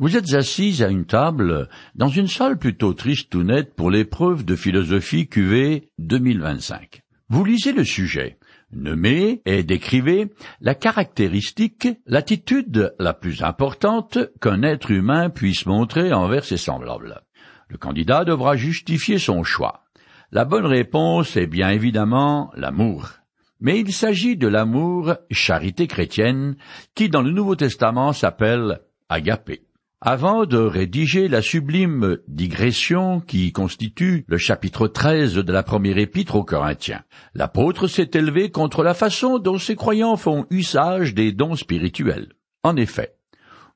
Vous êtes assis à une table dans une salle plutôt triste ou nette pour l'épreuve de philosophie QV 2025. Vous lisez le sujet, nommez et décrivez la caractéristique, l'attitude la plus importante qu'un être humain puisse montrer envers ses semblables. Le candidat devra justifier son choix. La bonne réponse est bien évidemment l'amour. Mais il s'agit de l'amour charité chrétienne qui dans le Nouveau Testament s'appelle agapé. Avant de rédiger la sublime digression qui constitue le chapitre 13 de la première épître aux Corinthiens, l'apôtre s'est élevé contre la façon dont ses croyants font usage des dons spirituels. En effet,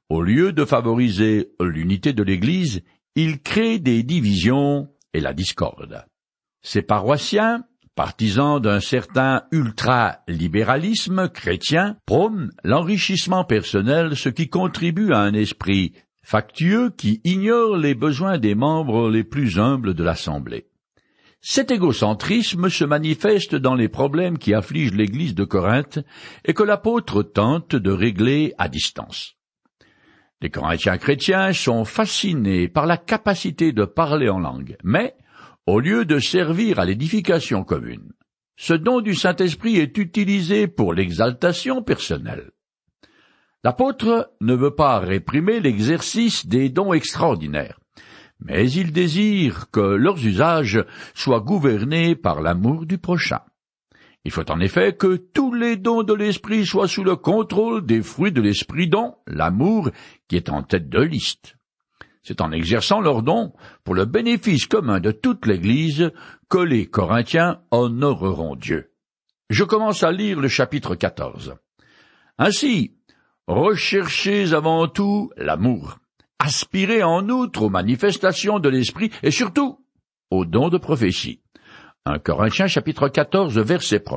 au lieu de favoriser l'unité de l'Église, il crée des divisions et la discorde. Ses paroissiens, partisans d'un certain ultra-libéralisme chrétien, prônent l'enrichissement personnel, ce qui contribue à un esprit factieux qui ignore les besoins des membres les plus humbles de l'Assemblée. Cet égocentrisme se manifeste dans les problèmes qui affligent l'Église de Corinthe et que l'apôtre tente de régler à distance. Les Corinthiens chrétiens sont fascinés par la capacité de parler en langue, mais au lieu de servir à l'édification commune, ce don du Saint-Esprit est utilisé pour l'exaltation personnelle. L'apôtre ne veut pas réprimer l'exercice des dons extraordinaires, mais il désire que leurs usages soient gouvernés par l'amour du prochain. Il faut en effet que tous les dons de l'Esprit soient sous le contrôle des fruits de l'Esprit dont l'amour qui est en tête de liste. C'est en exerçant leurs dons pour le bénéfice commun de toute l'Église que les Corinthiens honoreront Dieu. Je commence à lire le chapitre 14. Ainsi, Recherchez avant tout l'amour. Aspirez en outre aux manifestations de l'esprit et surtout aux dons de prophétie. 1 Corinthiens chapitre 14 verset 1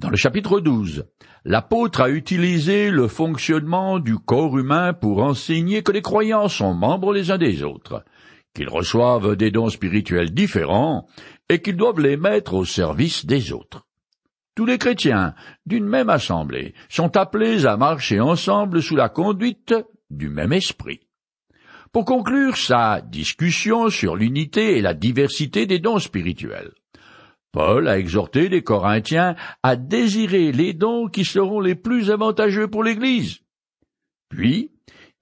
Dans le chapitre 12, l'apôtre a utilisé le fonctionnement du corps humain pour enseigner que les croyants sont membres les uns des autres, qu'ils reçoivent des dons spirituels différents et qu'ils doivent les mettre au service des autres. Tous les chrétiens d'une même assemblée sont appelés à marcher ensemble sous la conduite du même esprit. Pour conclure sa discussion sur l'unité et la diversité des dons spirituels, Paul a exhorté les Corinthiens à désirer les dons qui seront les plus avantageux pour l'Église. Puis,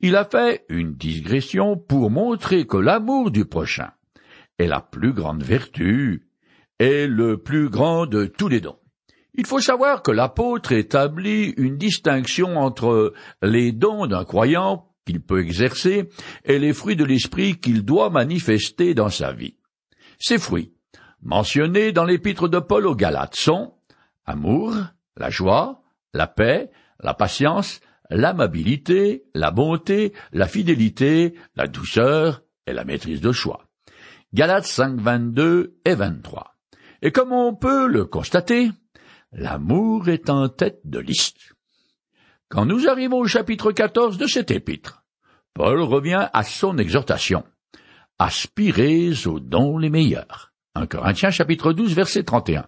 il a fait une digression pour montrer que l'amour du prochain est la plus grande vertu et le plus grand de tous les dons. Il faut savoir que l'apôtre établit une distinction entre les dons d'un croyant qu'il peut exercer et les fruits de l'esprit qu'il doit manifester dans sa vie. Ces fruits, mentionnés dans l'épître de Paul aux Galates, sont amour, la joie, la paix, la patience, l'amabilité, la bonté, la fidélité, la douceur et la maîtrise de soi. Galates 5, 22 et 23. Et comme on peut le constater, L'amour est en tête de liste. Quand nous arrivons au chapitre 14 de cet épître, Paul revient à son exhortation. Aspirez aux dons les meilleurs. 1 Corinthiens chapitre 12 verset 31.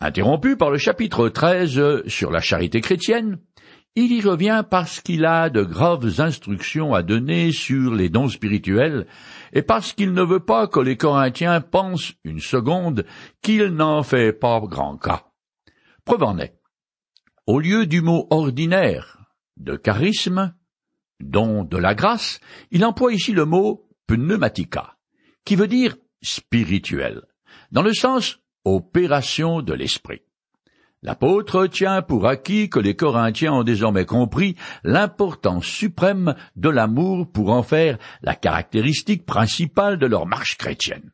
Interrompu par le chapitre 13 sur la charité chrétienne, il y revient parce qu'il a de graves instructions à donner sur les dons spirituels et parce qu'il ne veut pas que les Corinthiens pensent une seconde qu'il n'en fait pas grand cas. Preuve en est. Au lieu du mot ordinaire de charisme, don de la grâce, il emploie ici le mot pneumatica, qui veut dire spirituel, dans le sens opération de l'esprit. L'apôtre tient pour acquis que les Corinthiens ont désormais compris l'importance suprême de l'amour pour en faire la caractéristique principale de leur marche chrétienne.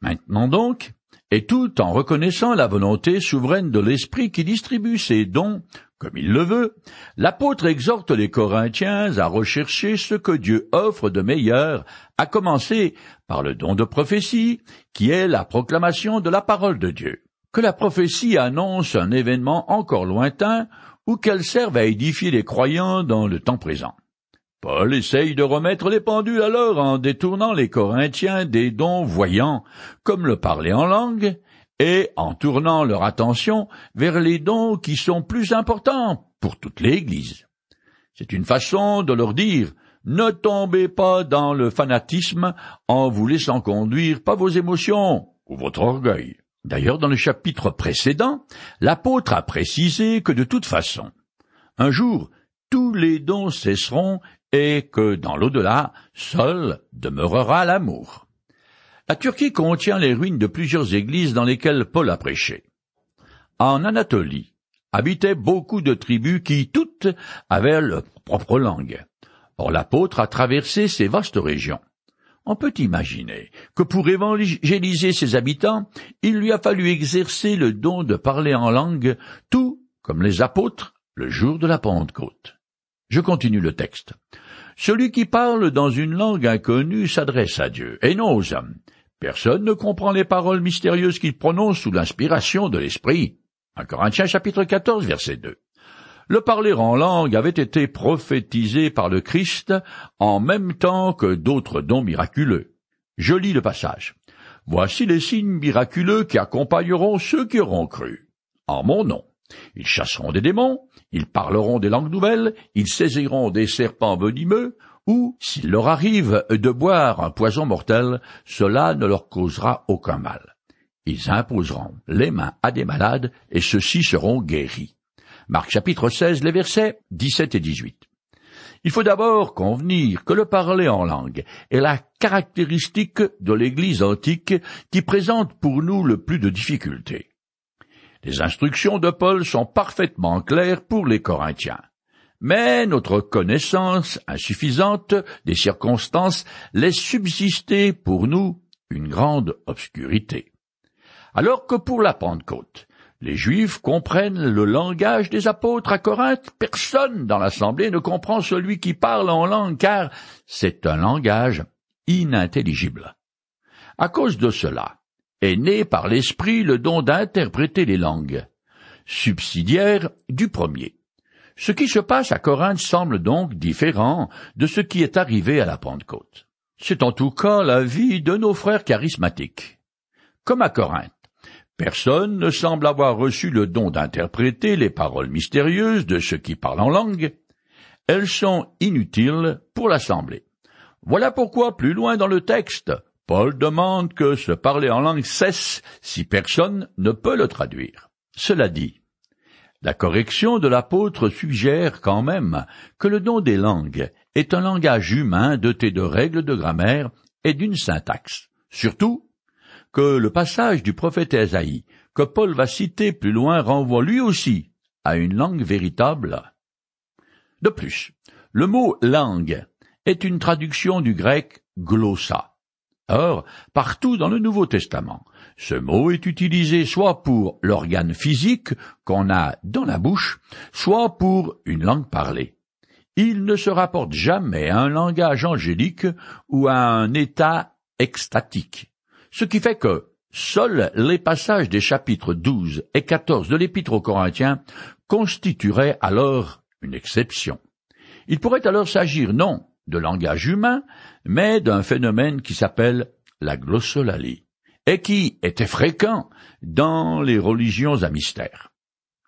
Maintenant donc, et tout en reconnaissant la volonté souveraine de l'Esprit qui distribue ses dons comme il le veut, l'apôtre exhorte les Corinthiens à rechercher ce que Dieu offre de meilleur, à commencer par le don de prophétie, qui est la proclamation de la parole de Dieu. Que la prophétie annonce un événement encore lointain ou qu'elle serve à édifier les croyants dans le temps présent. Paul essaye de remettre les pendules alors en détournant les Corinthiens des dons voyants, comme le parler en langue, et en tournant leur attention vers les dons qui sont plus importants pour toute l'Église. C'est une façon de leur dire ne tombez pas dans le fanatisme en vous laissant conduire par vos émotions ou votre orgueil. D'ailleurs, dans le chapitre précédent, l'apôtre a précisé que de toute façon, un jour, tous les dons cesseront et que dans l'au-delà, seul demeurera l'amour. La Turquie contient les ruines de plusieurs églises dans lesquelles Paul a prêché. En Anatolie habitaient beaucoup de tribus qui toutes avaient leur propre langue. Or l'apôtre a traversé ces vastes régions. On peut imaginer que pour évangéliser ses habitants, il lui a fallu exercer le don de parler en langue, tout comme les apôtres le jour de la Pentecôte. Je continue le texte. Celui qui parle dans une langue inconnue s'adresse à Dieu, et non aux hommes. Personne ne comprend les paroles mystérieuses qu'il prononce sous l'inspiration de l'Esprit. 1 Corinthiens chapitre 14 verset 2. Le parler en langue avait été prophétisé par le Christ en même temps que d'autres dons miraculeux. Je lis le passage. Voici les signes miraculeux qui accompagneront ceux qui auront cru. En mon nom. Ils chasseront des démons, ils parleront des langues nouvelles, ils saisiront des serpents venimeux, ou, s'il leur arrive de boire un poison mortel, cela ne leur causera aucun mal. Ils imposeront les mains à des malades, et ceux-ci seront guéris. Marc chapitre 16, les versets 17 et 18. Il faut d'abord convenir que le parler en langue est la caractéristique de l'Église antique qui présente pour nous le plus de difficultés. Les instructions de Paul sont parfaitement claires pour les Corinthiens. Mais notre connaissance insuffisante des circonstances laisse subsister pour nous une grande obscurité. Alors que pour la Pentecôte, les Juifs comprennent le langage des apôtres à Corinthe. Personne dans l'assemblée ne comprend celui qui parle en langue, car c'est un langage inintelligible. À cause de cela, est né par l'Esprit le don d'interpréter les langues, subsidiaire du premier. Ce qui se passe à Corinthe semble donc différent de ce qui est arrivé à la Pentecôte. C'est en tout cas la vie de nos frères charismatiques. Comme à Corinthe, Personne ne semble avoir reçu le don d'interpréter les paroles mystérieuses de ceux qui parlent en langue. Elles sont inutiles pour l'Assemblée. Voilà pourquoi, plus loin dans le texte, Paul demande que ce parler en langue cesse si personne ne peut le traduire. Cela dit, la correction de l'apôtre suggère quand même que le don des langues est un langage humain doté de règles de grammaire et d'une syntaxe. Surtout, que le passage du prophète Esaïe, que Paul va citer plus loin, renvoie lui aussi à une langue véritable. De plus, le mot langue est une traduction du grec glossa. Or, partout dans le Nouveau Testament, ce mot est utilisé soit pour l'organe physique qu'on a dans la bouche, soit pour une langue parlée. Il ne se rapporte jamais à un langage angélique ou à un état extatique. Ce qui fait que seuls les passages des chapitres 12 et 14 de l'Épître aux Corinthiens constitueraient alors une exception. Il pourrait alors s'agir non de langage humain, mais d'un phénomène qui s'appelle la glossolalie, et qui était fréquent dans les religions à mystère.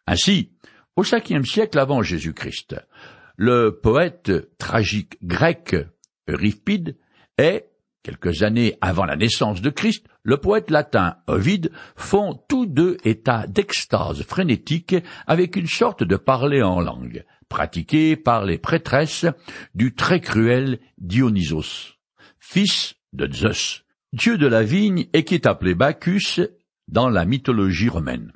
Ainsi, au cinquième siècle avant Jésus-Christ, le poète tragique grec Euripide est Quelques années avant la naissance de Christ, le poète latin Ovide font tous deux état d'extase frénétique avec une sorte de parler en langue, pratiqué par les prêtresses du très cruel Dionysos, fils de Zeus, dieu de la vigne et qui est appelé Bacchus dans la mythologie romaine.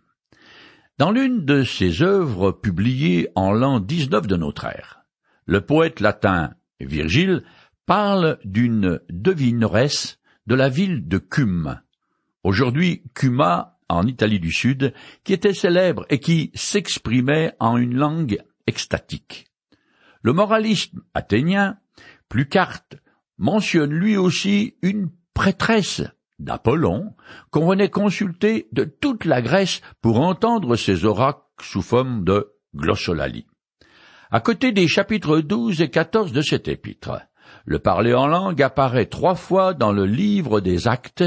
Dans l'une de ses œuvres publiées en l'an 19 de notre ère, le poète latin Virgile parle d'une devineresse de la ville de Cume, aujourd'hui Cuma en Italie du Sud, qui était célèbre et qui s'exprimait en une langue extatique. Le moralisme athénien, Plucarte, mentionne lui aussi une prêtresse d'Apollon qu'on venait consulter de toute la Grèce pour entendre ses oracles sous forme de glossolalie. À côté des chapitres 12 et 14 de cet épître, le parler en langue apparaît trois fois dans le livre des actes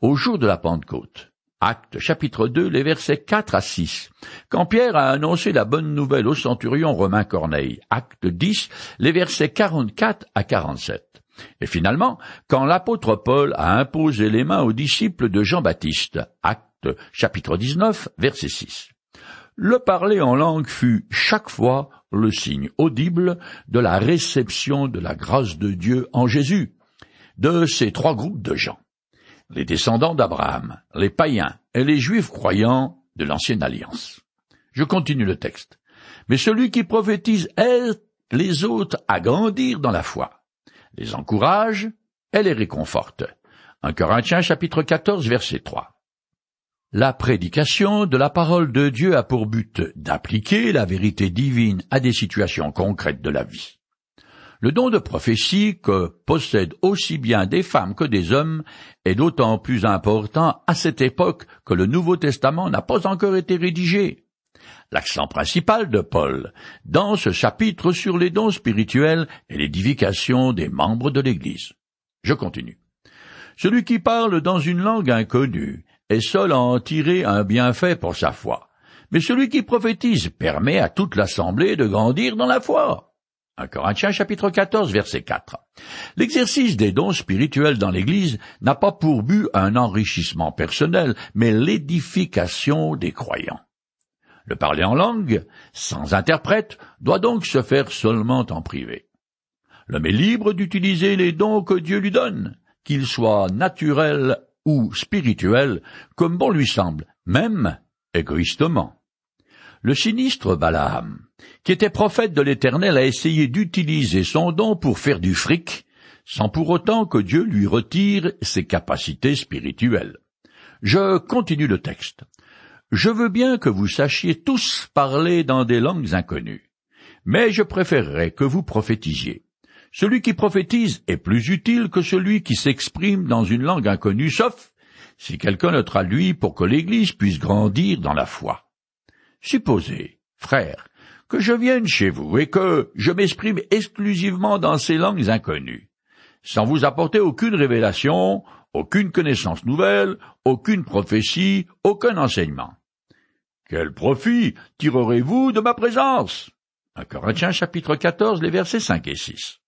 au jour de la Pentecôte. Acte chapitre 2, les versets 4 à 6. Quand Pierre a annoncé la bonne nouvelle au centurion romain Corneille. Acte 10, les versets 44 à 47. Et finalement, quand l'apôtre Paul a imposé les mains aux disciples de Jean-Baptiste. Acte chapitre 19, verset 6. Le parler en langue fut chaque fois le signe audible de la réception de la grâce de Dieu en Jésus, de ces trois groupes de gens les descendants d'Abraham, les païens et les juifs croyants de l'ancienne alliance. Je continue le texte. Mais celui qui prophétise aide les autres à grandir dans la foi, les encourage et les réconforte. 1 Corinthiens chapitre 14 verset 3. La prédication de la parole de Dieu a pour but d'appliquer la vérité divine à des situations concrètes de la vie. Le don de prophétie que possèdent aussi bien des femmes que des hommes est d'autant plus important à cette époque que le Nouveau Testament n'a pas encore été rédigé. L'accent principal de Paul dans ce chapitre sur les dons spirituels est l'édification des membres de l'Église. Je continue. Celui qui parle dans une langue inconnue est seul à en tirer un bienfait pour sa foi. Mais celui qui prophétise permet à toute l'assemblée de grandir dans la foi. 1 Corinthiens chapitre 14 verset 4. L'exercice des dons spirituels dans l'Église n'a pas pour but un enrichissement personnel, mais l'édification des croyants. Le parler en langue, sans interprète, doit donc se faire seulement en privé. L'homme est libre d'utiliser les dons que Dieu lui donne, qu'ils soient naturels ou spirituels, comme bon lui semble, même égoïstement. Le sinistre Balaam, qui était prophète de l'Éternel, a essayé d'utiliser son don pour faire du fric, sans pour autant que Dieu lui retire ses capacités spirituelles. Je continue le texte. Je veux bien que vous sachiez tous parler dans des langues inconnues, mais je préférerais que vous prophétisiez. Celui qui prophétise est plus utile que celui qui s'exprime dans une langue inconnue, sauf si quelqu'un le traduit pour que l'Église puisse grandir dans la foi. Supposez, frère, que je vienne chez vous et que je m'exprime exclusivement dans ces langues inconnues, sans vous apporter aucune révélation, aucune connaissance nouvelle, aucune prophétie, aucun enseignement. Quel profit tirerez-vous de ma présence? 1 Corinthiens chapitre 14, les versets 5 et 6.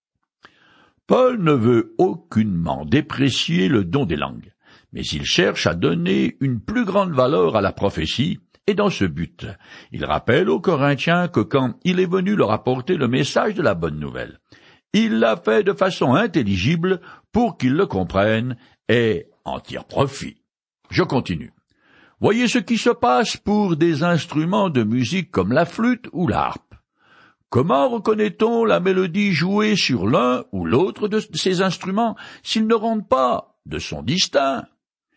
Paul ne veut aucunement déprécier le don des langues, mais il cherche à donner une plus grande valeur à la prophétie et dans ce but, il rappelle aux Corinthiens que quand il est venu leur apporter le message de la bonne nouvelle, il l'a fait de façon intelligible pour qu'ils le comprennent et en tirent profit. Je continue. Voyez ce qui se passe pour des instruments de musique comme la flûte ou l'harpe. Comment reconnaît-on la mélodie jouée sur l'un ou l'autre de ces instruments s'ils ne rendent pas de son distinct?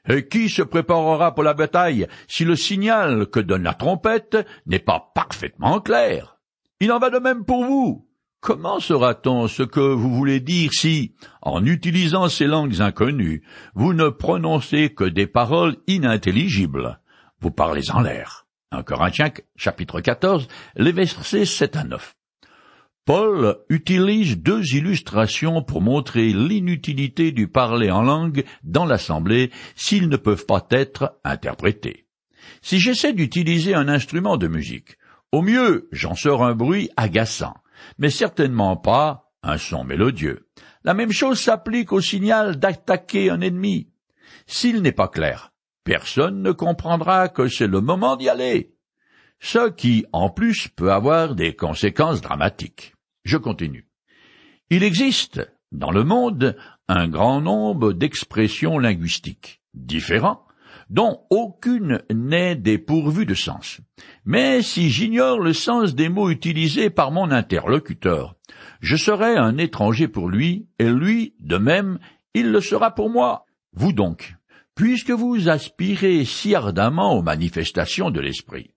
Et qui se préparera pour la bataille si le signal que donne la trompette n'est pas parfaitement clair? Il en va de même pour vous. Comment saura-t-on ce que vous voulez dire si, en utilisant ces langues inconnues, vous ne prononcez que des paroles inintelligibles? Vous parlez en l'air. 1 Corinthiens chapitre 14, les versets 7 à 9. Paul utilise deux illustrations pour montrer l'inutilité du parler en langue dans l'assemblée s'ils ne peuvent pas être interprétés. Si j'essaie d'utiliser un instrument de musique, au mieux j'en sors un bruit agaçant, mais certainement pas un son mélodieux. La même chose s'applique au signal d'attaquer un ennemi. S'il n'est pas clair, personne ne comprendra que c'est le moment d'y aller. Ce qui, en plus, peut avoir des conséquences dramatiques. Je continue. Il existe, dans le monde, un grand nombre d'expressions linguistiques différents, dont aucune n'est dépourvue de sens. Mais si j'ignore le sens des mots utilisés par mon interlocuteur, je serai un étranger pour lui, et lui, de même, il le sera pour moi. Vous donc, puisque vous aspirez si ardemment aux manifestations de l'esprit,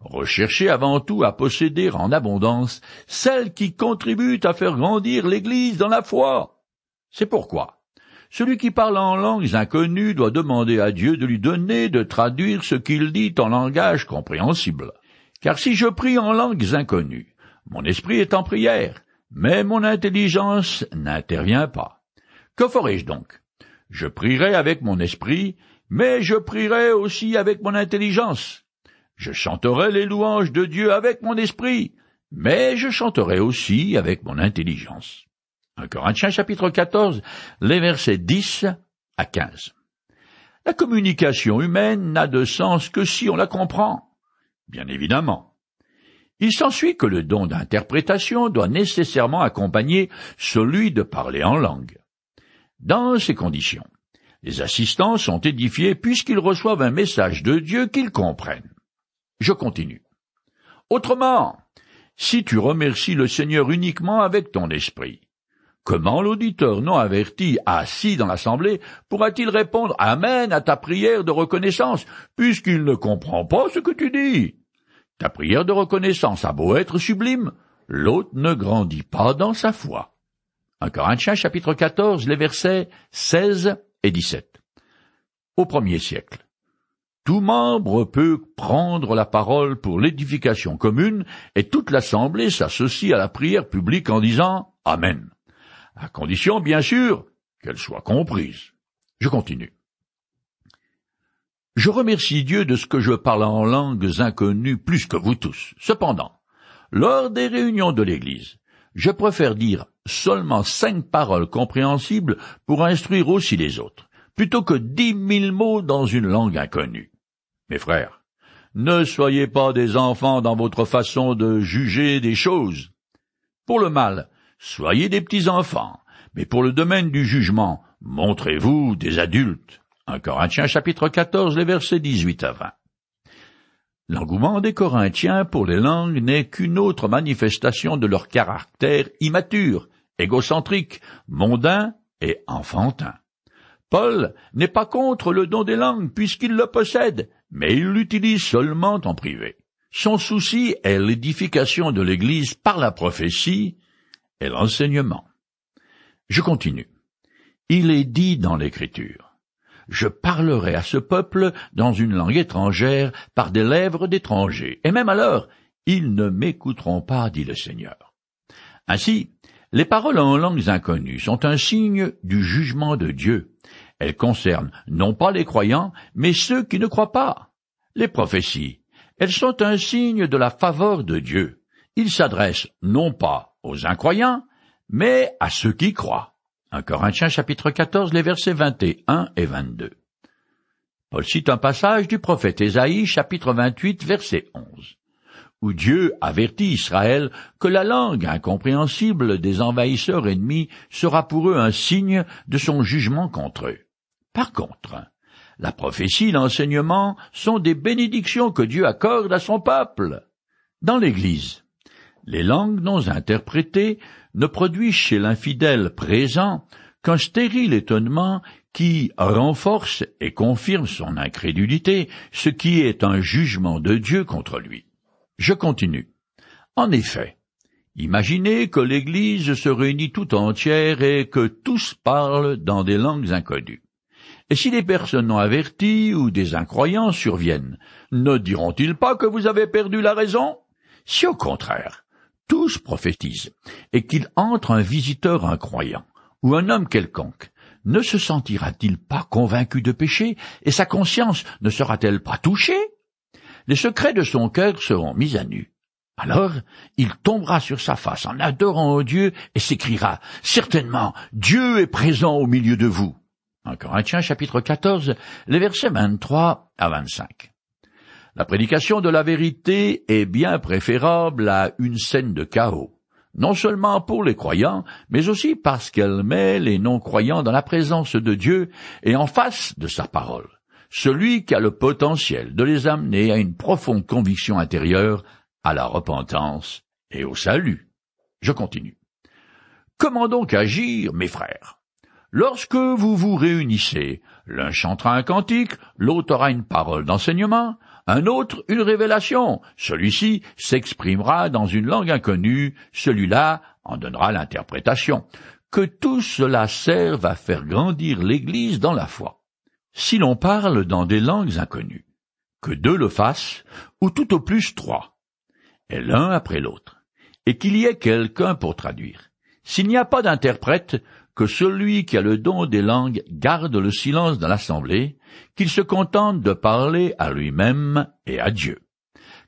Recherchez avant tout à posséder en abondance celles qui contribuent à faire grandir l'Église dans la foi. C'est pourquoi celui qui parle en langues inconnues doit demander à Dieu de lui donner de traduire ce qu'il dit en langage compréhensible. Car si je prie en langues inconnues, mon esprit est en prière, mais mon intelligence n'intervient pas. Que ferai-je donc? Je prierai avec mon esprit, mais je prierai aussi avec mon intelligence. Je chanterai les louanges de Dieu avec mon esprit, mais je chanterai aussi avec mon intelligence. 1 Corinthiens chapitre 14, les versets 10 à 15. La communication humaine n'a de sens que si on la comprend. Bien évidemment. Il s'ensuit que le don d'interprétation doit nécessairement accompagner celui de parler en langue. Dans ces conditions, les assistants sont édifiés puisqu'ils reçoivent un message de Dieu qu'ils comprennent. Je continue. Autrement, si tu remercies le Seigneur uniquement avec ton esprit, comment l'auditeur non averti assis dans l'assemblée pourra-t-il répondre Amen à ta prière de reconnaissance, puisqu'il ne comprend pas ce que tu dis? Ta prière de reconnaissance a beau être sublime, l'autre ne grandit pas dans sa foi. 1 Corinthiens chapitre 14, les versets 16 et 17. Au premier siècle, tout membre peut prendre la parole pour l'édification commune et toute l'assemblée s'associe à la prière publique en disant Amen. À condition, bien sûr, qu'elle soit comprise. Je continue. Je remercie Dieu de ce que je parle en langues inconnues plus que vous tous. Cependant, lors des réunions de l'Église, je préfère dire seulement cinq paroles compréhensibles pour instruire aussi les autres, plutôt que dix mille mots dans une langue inconnue. Mes frères, ne soyez pas des enfants dans votre façon de juger des choses. Pour le mal, soyez des petits enfants, mais pour le domaine du jugement, montrez-vous des adultes. 1 Corinthiens chapitre 14, les versets 18 à 20. L'engouement des Corinthiens pour les langues n'est qu'une autre manifestation de leur caractère immature, égocentrique, mondain et enfantin. Paul n'est pas contre le don des langues puisqu'il le possède, mais il l'utilise seulement en privé. Son souci est l'édification de l'Église par la prophétie et l'enseignement. Je continue. Il est dit dans l'Écriture je parlerai à ce peuple dans une langue étrangère par des lèvres d'étrangers, et même alors ils ne m'écouteront pas, dit le Seigneur. Ainsi, les paroles en langues inconnues sont un signe du jugement de Dieu. Elles concernent non pas les croyants, mais ceux qui ne croient pas. Les prophéties, elles sont un signe de la faveur de Dieu. Ils s'adressent non pas aux incroyants, mais à ceux qui croient. 1 Corinthiens chapitre 14, les versets 21 et 22. Paul cite un passage du prophète Ésaïe chapitre 28 verset 11, où Dieu avertit Israël que la langue incompréhensible des envahisseurs ennemis sera pour eux un signe de son jugement contre eux. Par contre, la prophétie et l'enseignement sont des bénédictions que Dieu accorde à son peuple. Dans l'Église, les langues non interprétées ne produisent chez l'infidèle présent qu'un stérile étonnement qui renforce et confirme son incrédulité, ce qui est un jugement de Dieu contre lui. Je continue. En effet, imaginez que l'Église se réunit tout entière et que tous parlent dans des langues inconnues. Et si des personnes non averties ou des incroyants surviennent, ne diront-ils pas que vous avez perdu la raison? Si au contraire, tous prophétisent, et qu'il entre un visiteur incroyant, ou un homme quelconque, ne se sentira-t-il pas convaincu de péché, et sa conscience ne sera-t-elle pas touchée? Les secrets de son cœur seront mis à nu. Alors, il tombera sur sa face en adorant Dieu et s'écriera Certainement, Dieu est présent au milieu de vous. En Corinthiens chapitre 14, les versets 23 à 25. La prédication de la vérité est bien préférable à une scène de chaos, non seulement pour les croyants, mais aussi parce qu'elle met les non-croyants dans la présence de Dieu et en face de sa parole, celui qui a le potentiel de les amener à une profonde conviction intérieure, à la repentance et au salut. Je continue. Comment donc agir, mes frères? Lorsque vous vous réunissez, l'un chantera un cantique, l'autre aura une parole d'enseignement, un autre une révélation. Celui-ci s'exprimera dans une langue inconnue, celui-là en donnera l'interprétation. Que tout cela serve à faire grandir l'Église dans la foi. Si l'on parle dans des langues inconnues, que deux le fassent, ou tout au plus trois, et l'un après l'autre, et qu'il y ait quelqu'un pour traduire. S'il n'y a pas d'interprète, que celui qui a le don des langues garde le silence dans l'assemblée, qu'il se contente de parler à lui-même et à Dieu.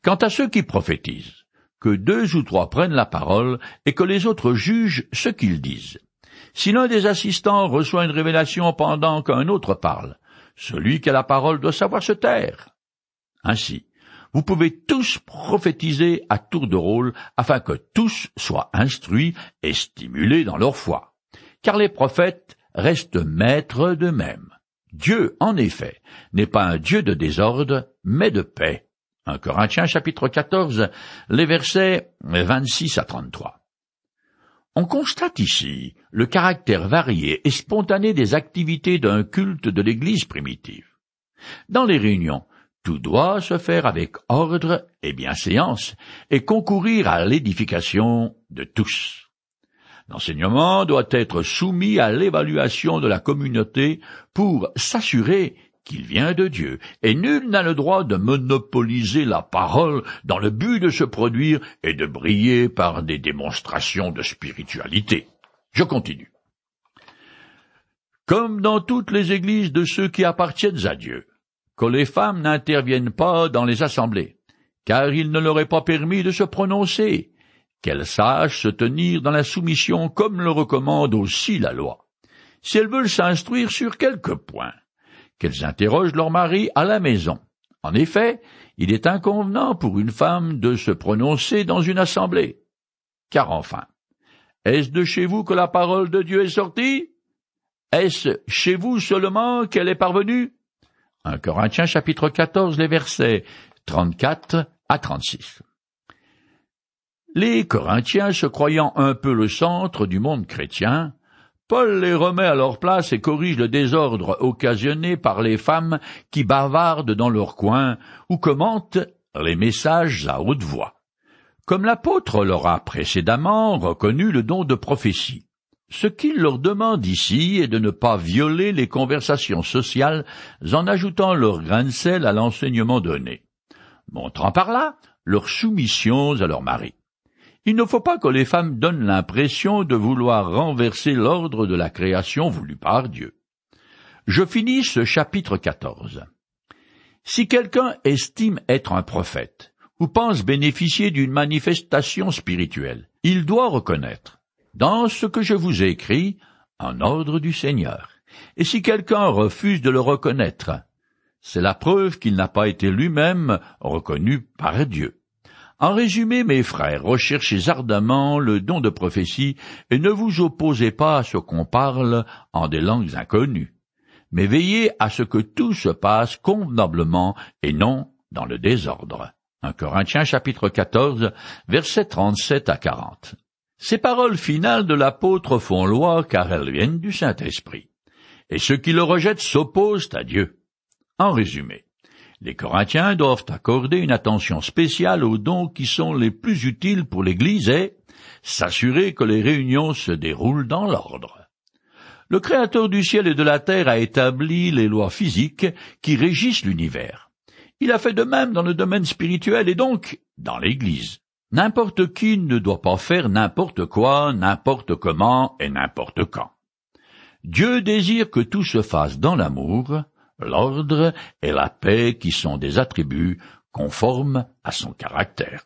Quant à ceux qui prophétisent, que deux ou trois prennent la parole et que les autres jugent ce qu'ils disent. Si l'un des assistants reçoit une révélation pendant qu'un autre parle, celui qui a la parole doit savoir se taire. Ainsi, vous pouvez tous prophétiser à tour de rôle afin que tous soient instruits et stimulés dans leur foi. Car les prophètes restent maîtres d'eux-mêmes. Dieu, en effet, n'est pas un Dieu de désordre, mais de paix. 1 Corinthiens chapitre 14, les versets 26 à 33. On constate ici le caractère varié et spontané des activités d'un culte de l'Église primitive. Dans les réunions, tout doit se faire avec ordre et bienséance et concourir à l'édification de tous. L'enseignement doit être soumis à l'évaluation de la communauté pour s'assurer qu'il vient de Dieu, et nul n'a le droit de monopoliser la parole dans le but de se produire et de briller par des démonstrations de spiritualité. Je continue. Comme dans toutes les églises de ceux qui appartiennent à Dieu, que les femmes n'interviennent pas dans les assemblées, car il ne leur est pas permis de se prononcer, qu'elles sachent se tenir dans la soumission comme le recommande aussi la loi. Si elles veulent s'instruire sur quelques points, qu'elles interrogent leur mari à la maison. En effet, il est inconvenant pour une femme de se prononcer dans une assemblée. Car enfin, est-ce de chez vous que la parole de Dieu est sortie? Est-ce chez vous seulement qu'elle est parvenue? 1 Corinthiens chapitre 14, les versets 34 à 36. Les Corinthiens, se croyant un peu le centre du monde chrétien, Paul les remet à leur place et corrige le désordre occasionné par les femmes qui bavardent dans leur coin ou commentent les messages à haute voix. Comme l'apôtre leur a précédemment reconnu le don de prophétie. Ce qu'il leur demande ici est de ne pas violer les conversations sociales en ajoutant leur grain de sel à l'enseignement donné, montrant par là leur soumission à leur mari. Il ne faut pas que les femmes donnent l'impression de vouloir renverser l'ordre de la création voulu par Dieu. Je finis ce chapitre 14. Si quelqu'un estime être un prophète, ou pense bénéficier d'une manifestation spirituelle, il doit reconnaître dans ce que je vous ai écrit, en ordre du Seigneur. Et si quelqu'un refuse de le reconnaître, c'est la preuve qu'il n'a pas été lui-même reconnu par Dieu. En résumé, mes frères, recherchez ardemment le don de prophétie et ne vous opposez pas à ce qu'on parle en des langues inconnues, mais veillez à ce que tout se passe convenablement et non dans le désordre. 1 Corinthiens chapitre 14 versets 37 à 40. Ces paroles finales de l'apôtre font loi car elles viennent du Saint-Esprit. Et ceux qui le rejettent s'opposent à Dieu. En résumé, les Corinthiens doivent accorder une attention spéciale aux dons qui sont les plus utiles pour l'Église et s'assurer que les réunions se déroulent dans l'ordre. Le Créateur du ciel et de la terre a établi les lois physiques qui régissent l'univers. Il a fait de même dans le domaine spirituel et donc dans l'Église. N'importe qui ne doit pas faire n'importe quoi, n'importe comment et n'importe quand. Dieu désire que tout se fasse dans l'amour, l'ordre et la paix qui sont des attributs conformes à son caractère.